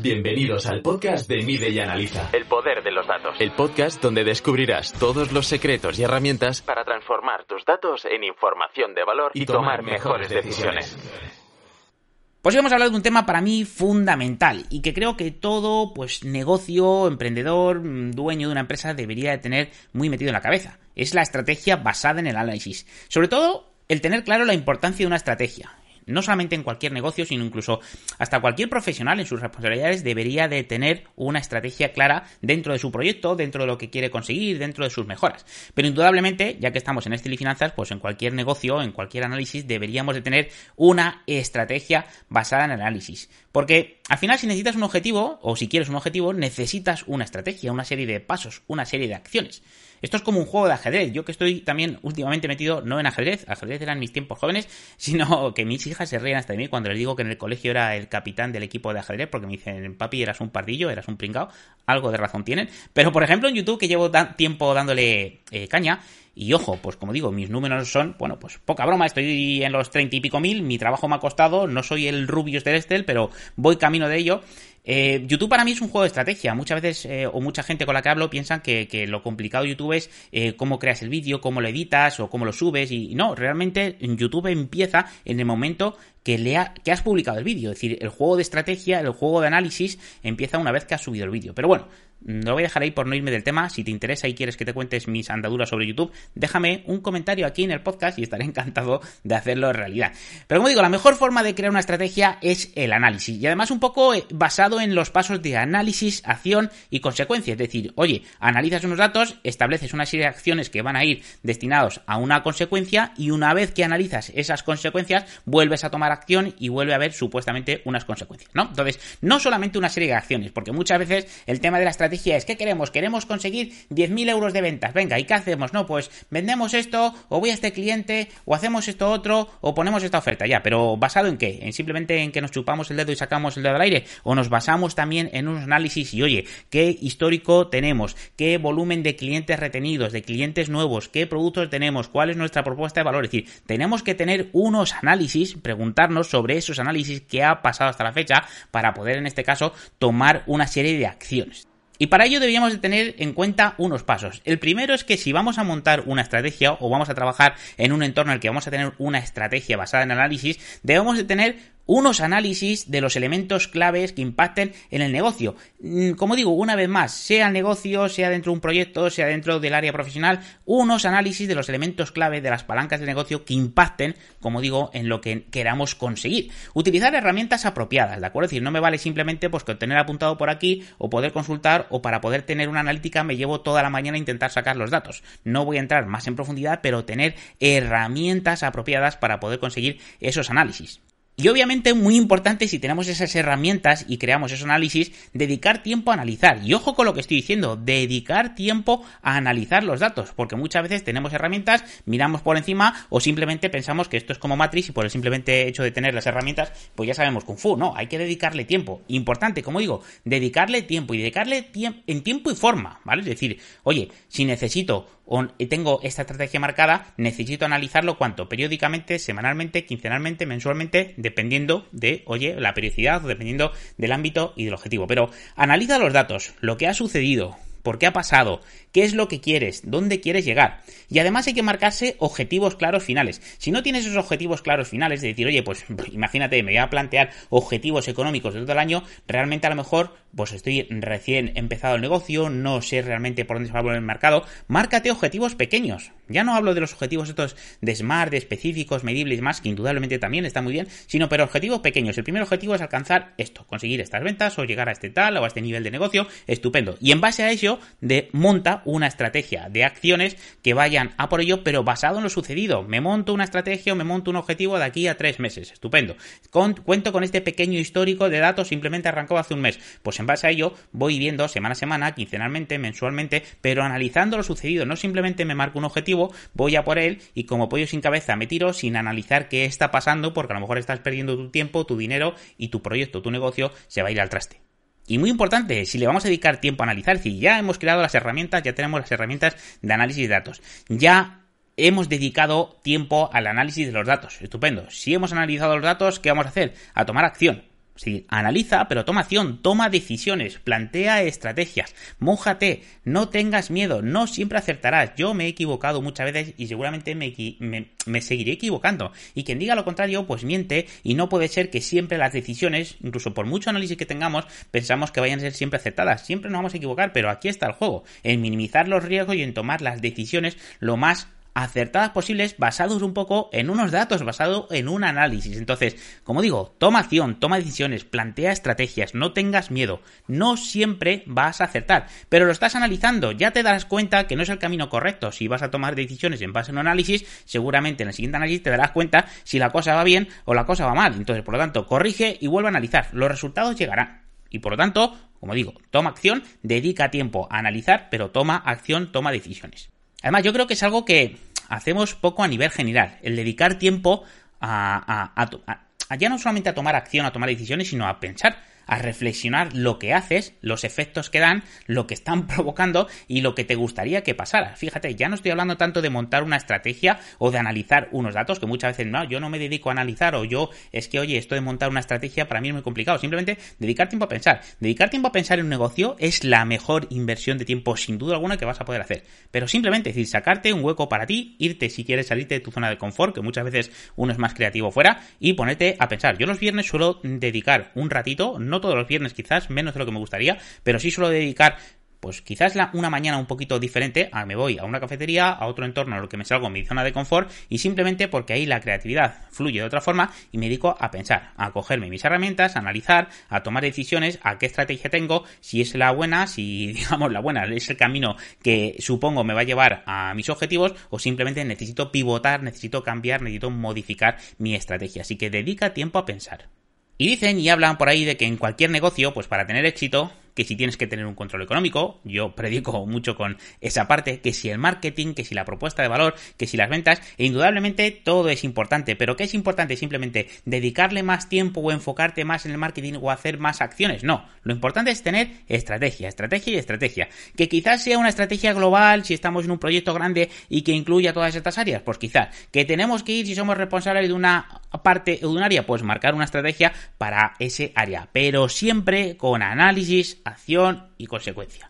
Bienvenidos al podcast de Mide y Analiza. El poder de los datos. El podcast donde descubrirás todos los secretos y herramientas para transformar tus datos en información de valor y, tomar mejores decisiones. Pues hoy vamos a hablar de un tema para mí fundamental y que creo que todo pues negocio, emprendedor, dueño de una empresa debería de tener muy metido en la cabeza. Es la estrategia basada en el análisis. Sobre todo el tener claro la importancia de una estrategia no solamente en cualquier negocio, sino incluso hasta cualquier profesional en sus responsabilidades debería de tener una estrategia clara dentro de su proyecto, dentro de lo que quiere conseguir, dentro de sus mejoras. Pero indudablemente, ya que estamos en estilo y finanzas, pues en cualquier negocio, en cualquier análisis, deberíamos de tener una estrategia basada en análisis. Porque al final si necesitas un objetivo, o si quieres un objetivo, necesitas una estrategia, una serie de pasos, una serie de acciones. Esto es como un juego de ajedrez. Yo que estoy también últimamente metido no en ajedrez, ajedrez eran mis tiempos jóvenes, sino que mis hijas se ríen hasta de mí cuando les digo que en el colegio era el capitán del equipo de ajedrez, porque me dicen, papi, eras un pardillo, eras un pringao. Algo de razón tienen. Pero por ejemplo en YouTube, que llevo tiempo dándole eh, caña, y ojo, pues como digo, mis números son, bueno, pues poca broma, estoy en los treinta y pico mil, mi trabajo me ha costado, no soy el Rubius del Estel, pero voy camino de ello. Eh, YouTube para mí es un juego de estrategia. Muchas veces, eh, o mucha gente con la que hablo, piensan que, lo complicado de YouTube es eh, cómo creas el vídeo, cómo lo editas o cómo lo subes. Y, no, realmente en YouTube empieza en el momento que, lea, que has publicado el vídeo. Es decir, el juego de estrategia, el juego de análisis empieza una vez que has subido el vídeo. Pero bueno, lo voy a dejar ahí por no irme del tema. Si te interesa y quieres que te cuentes mis andaduras sobre YouTube, déjame un comentario aquí en el podcast y estaré encantado de hacerlo en realidad. Pero como digo, la mejor forma de crear una estrategia es el análisis. Y además un poco eh, basado en los pasos de análisis, acción y consecuencia. Es decir, oye, analizas unos datos, estableces una serie de acciones que van a ir destinados a una consecuencia y una vez que analizas esas consecuencias, vuelves a tomar acción y vuelve a haber supuestamente unas consecuencias, ¿no? Entonces, no solamente una serie de acciones, porque muchas veces el tema de la estrategia es, ¿qué queremos? Queremos conseguir 10.000 euros de ventas. Venga, ¿y qué hacemos? No, pues vendemos esto, o voy a este cliente, o hacemos esto otro, o ponemos esta oferta. Ya, pero ¿basado en qué? ¿En simplemente en que nos chupamos el dedo y sacamos el dedo al aire? ¿O nos basamos también en un análisis y, oye, qué histórico tenemos? ¿Qué volumen de clientes retenidos, de clientes nuevos? ¿Qué productos tenemos? ¿Cuál es nuestra propuesta de valor? Es decir, tenemos que tener unos análisis, preguntarnos sobre esos análisis que ha pasado hasta la fecha para poder, en este caso, tomar una serie de acciones. Y para ello deberíamos de tener en cuenta unos pasos. El primero es que si vamos a montar una estrategia o vamos a trabajar en un entorno en el que vamos a tener una estrategia basada en análisis, debemos de tener unos análisis de los elementos claves que impacten en el negocio. Mm, como digo, una vez más, sea el negocio, sea dentro de un proyecto, sea dentro del área profesional, unos análisis de los elementos clave de las palancas de negocio que impacten, como digo, en lo que queramos conseguir. Utilizar herramientas apropiadas, ¿de acuerdo? Es decir, no me vale simplemente pues tener apuntado por aquí o poder consultar o para poder tener una analítica me llevo toda la mañana a intentar sacar los datos. No voy a entrar más en profundidad, pero tener herramientas apropiadas para poder conseguir esos análisis. Y obviamente muy importante si tenemos esas herramientas y creamos esos análisis, dedicar tiempo a analizar. Y ojo con lo que estoy diciendo, dedicar tiempo a analizar los datos, porque muchas veces tenemos herramientas, miramos por encima o simplemente pensamos que esto es como Matrix y por el simplemente hecho de tener las herramientas, pues ya sabemos Kung Fu. No, hay que dedicarle tiempo. Importante, como digo, dedicarle tiempo y dedicarle tiempo en tiempo y forma, ¿vale? Es decir, oye, si necesito o tengo esta estrategia marcada, necesito analizarlo cuánto, periódicamente, semanalmente, quincenalmente, mensualmente, dependiendo de, oye, la periodicidad, dependiendo del ámbito y del objetivo. Pero analiza los datos, lo que ha sucedido, por qué ha pasado, qué es lo que quieres, dónde quieres llegar. Y además hay que marcarse objetivos claros finales. Si no tienes esos objetivos claros finales, de decir, oye, pues imagínate, me voy a plantear objetivos económicos de todo el año, realmente a lo mejor pues estoy recién empezado el negocio, no sé realmente por dónde se va a volver el mercado, márcate objetivos pequeños. Ya no hablo de los objetivos estos de smart, de específicos, medibles y más, que indudablemente también está muy bien, sino pero objetivos pequeños. El primer objetivo es alcanzar esto, conseguir estas ventas o llegar a este tal o a este nivel de negocio, estupendo. Y en base a ello, de monta una estrategia de acciones que vayan a por ello, pero basado en lo sucedido. Me monto una estrategia o me monto un objetivo de aquí a tres meses, estupendo. cuento con este pequeño histórico de datos simplemente arrancó hace un mes. Pues en base a ello voy viendo semana a semana, quincenalmente, mensualmente, pero analizando lo sucedido. No simplemente me marco un objetivo, voy a por él y como pollo sin cabeza me tiro sin analizar qué está pasando porque a lo mejor estás perdiendo tu tiempo, tu dinero y tu proyecto, tu negocio se va a ir al traste. Y muy importante, si le vamos a dedicar tiempo a analizar, si ya hemos creado las herramientas, ya tenemos las herramientas de análisis de datos, ya hemos dedicado tiempo al análisis de los datos. Estupendo. Si hemos analizado los datos, ¿qué vamos a hacer? A tomar acción. Sí, analiza, pero toma acción, toma decisiones, plantea estrategias, mójate, no tengas miedo, no siempre acertarás. Yo me he equivocado muchas veces y seguramente me, me, seguiré equivocando. Y quien diga lo contrario, pues miente y no puede ser que siempre las decisiones, incluso por mucho análisis que tengamos, pensamos que vayan a ser siempre acertadas. Siempre nos vamos a equivocar, pero aquí está el juego, en minimizar los riesgos y en tomar las decisiones lo más acertadas posibles basados un poco en unos datos, basado en un análisis. Entonces, como digo, toma acción, toma decisiones, plantea estrategias, no tengas miedo. No siempre vas a acertar, pero lo estás analizando, ya te darás cuenta que no es el camino correcto. Si vas a tomar decisiones en base a un análisis, seguramente en el siguiente análisis te darás cuenta si la cosa va bien o la cosa va mal. Entonces, por lo tanto, corrige y vuelve a analizar. Los resultados llegarán. Y por lo tanto, como digo, toma acción, dedica tiempo a analizar, pero toma acción, toma decisiones. Además, yo creo que es algo que hacemos poco a nivel general. El dedicar tiempo a, ya no solamente a tomar acción, a tomar decisiones, sino a pensar a reflexionar lo que haces, los efectos que dan, lo que están provocando y lo que te gustaría que pasara. Fíjate, ya no estoy hablando tanto de montar una estrategia o de analizar unos datos, que muchas veces no, yo no me dedico a analizar o yo es que, oye, esto de montar una estrategia para mí es muy complicado. Simplemente dedicar tiempo a pensar. Dedicar tiempo a pensar en un negocio es la mejor inversión de tiempo, sin duda alguna, que vas a poder hacer. Pero simplemente, es decir, sacarte un hueco para ti, irte si quieres salirte de tu zona de confort, que muchas veces uno es más creativo fuera, y ponerte a pensar. Yo los viernes suelo dedicar un ratito, no todos los viernes quizás, menos de lo que me gustaría, pero sí suelo dedicar pues quizás una mañana un poquito diferente, a, me voy a una cafetería, a otro entorno a lo que me salgo en mi zona de confort y simplemente porque ahí la creatividad fluye de otra forma y me dedico a pensar, a cogerme mis herramientas, a analizar, a tomar decisiones, a qué estrategia tengo, si es la buena, si digamos la buena es el camino que supongo me va a llevar a mis objetivos o simplemente necesito pivotar, necesito cambiar, necesito modificar mi estrategia. Así que dedica tiempo a pensar. Y dicen y hablan por ahí de que en cualquier negocio, pues para tener éxito, que si tienes que tener un control económico, yo predico mucho con esa parte, que si el marketing, que si la propuesta de valor, que si las ventas, e indudablemente todo es importante, pero ¿qué es importante? Simplemente dedicarle más tiempo o enfocarte más en el marketing o hacer más acciones, no, lo importante es tener estrategia, estrategia y estrategia, que quizás sea una estrategia global si estamos en un proyecto grande y que incluya todas estas áreas, pues quizás, que tenemos que ir si somos responsables de una parte o de un área, pues marcar una estrategia para ese área, pero siempre con análisis, acción y consecuencia.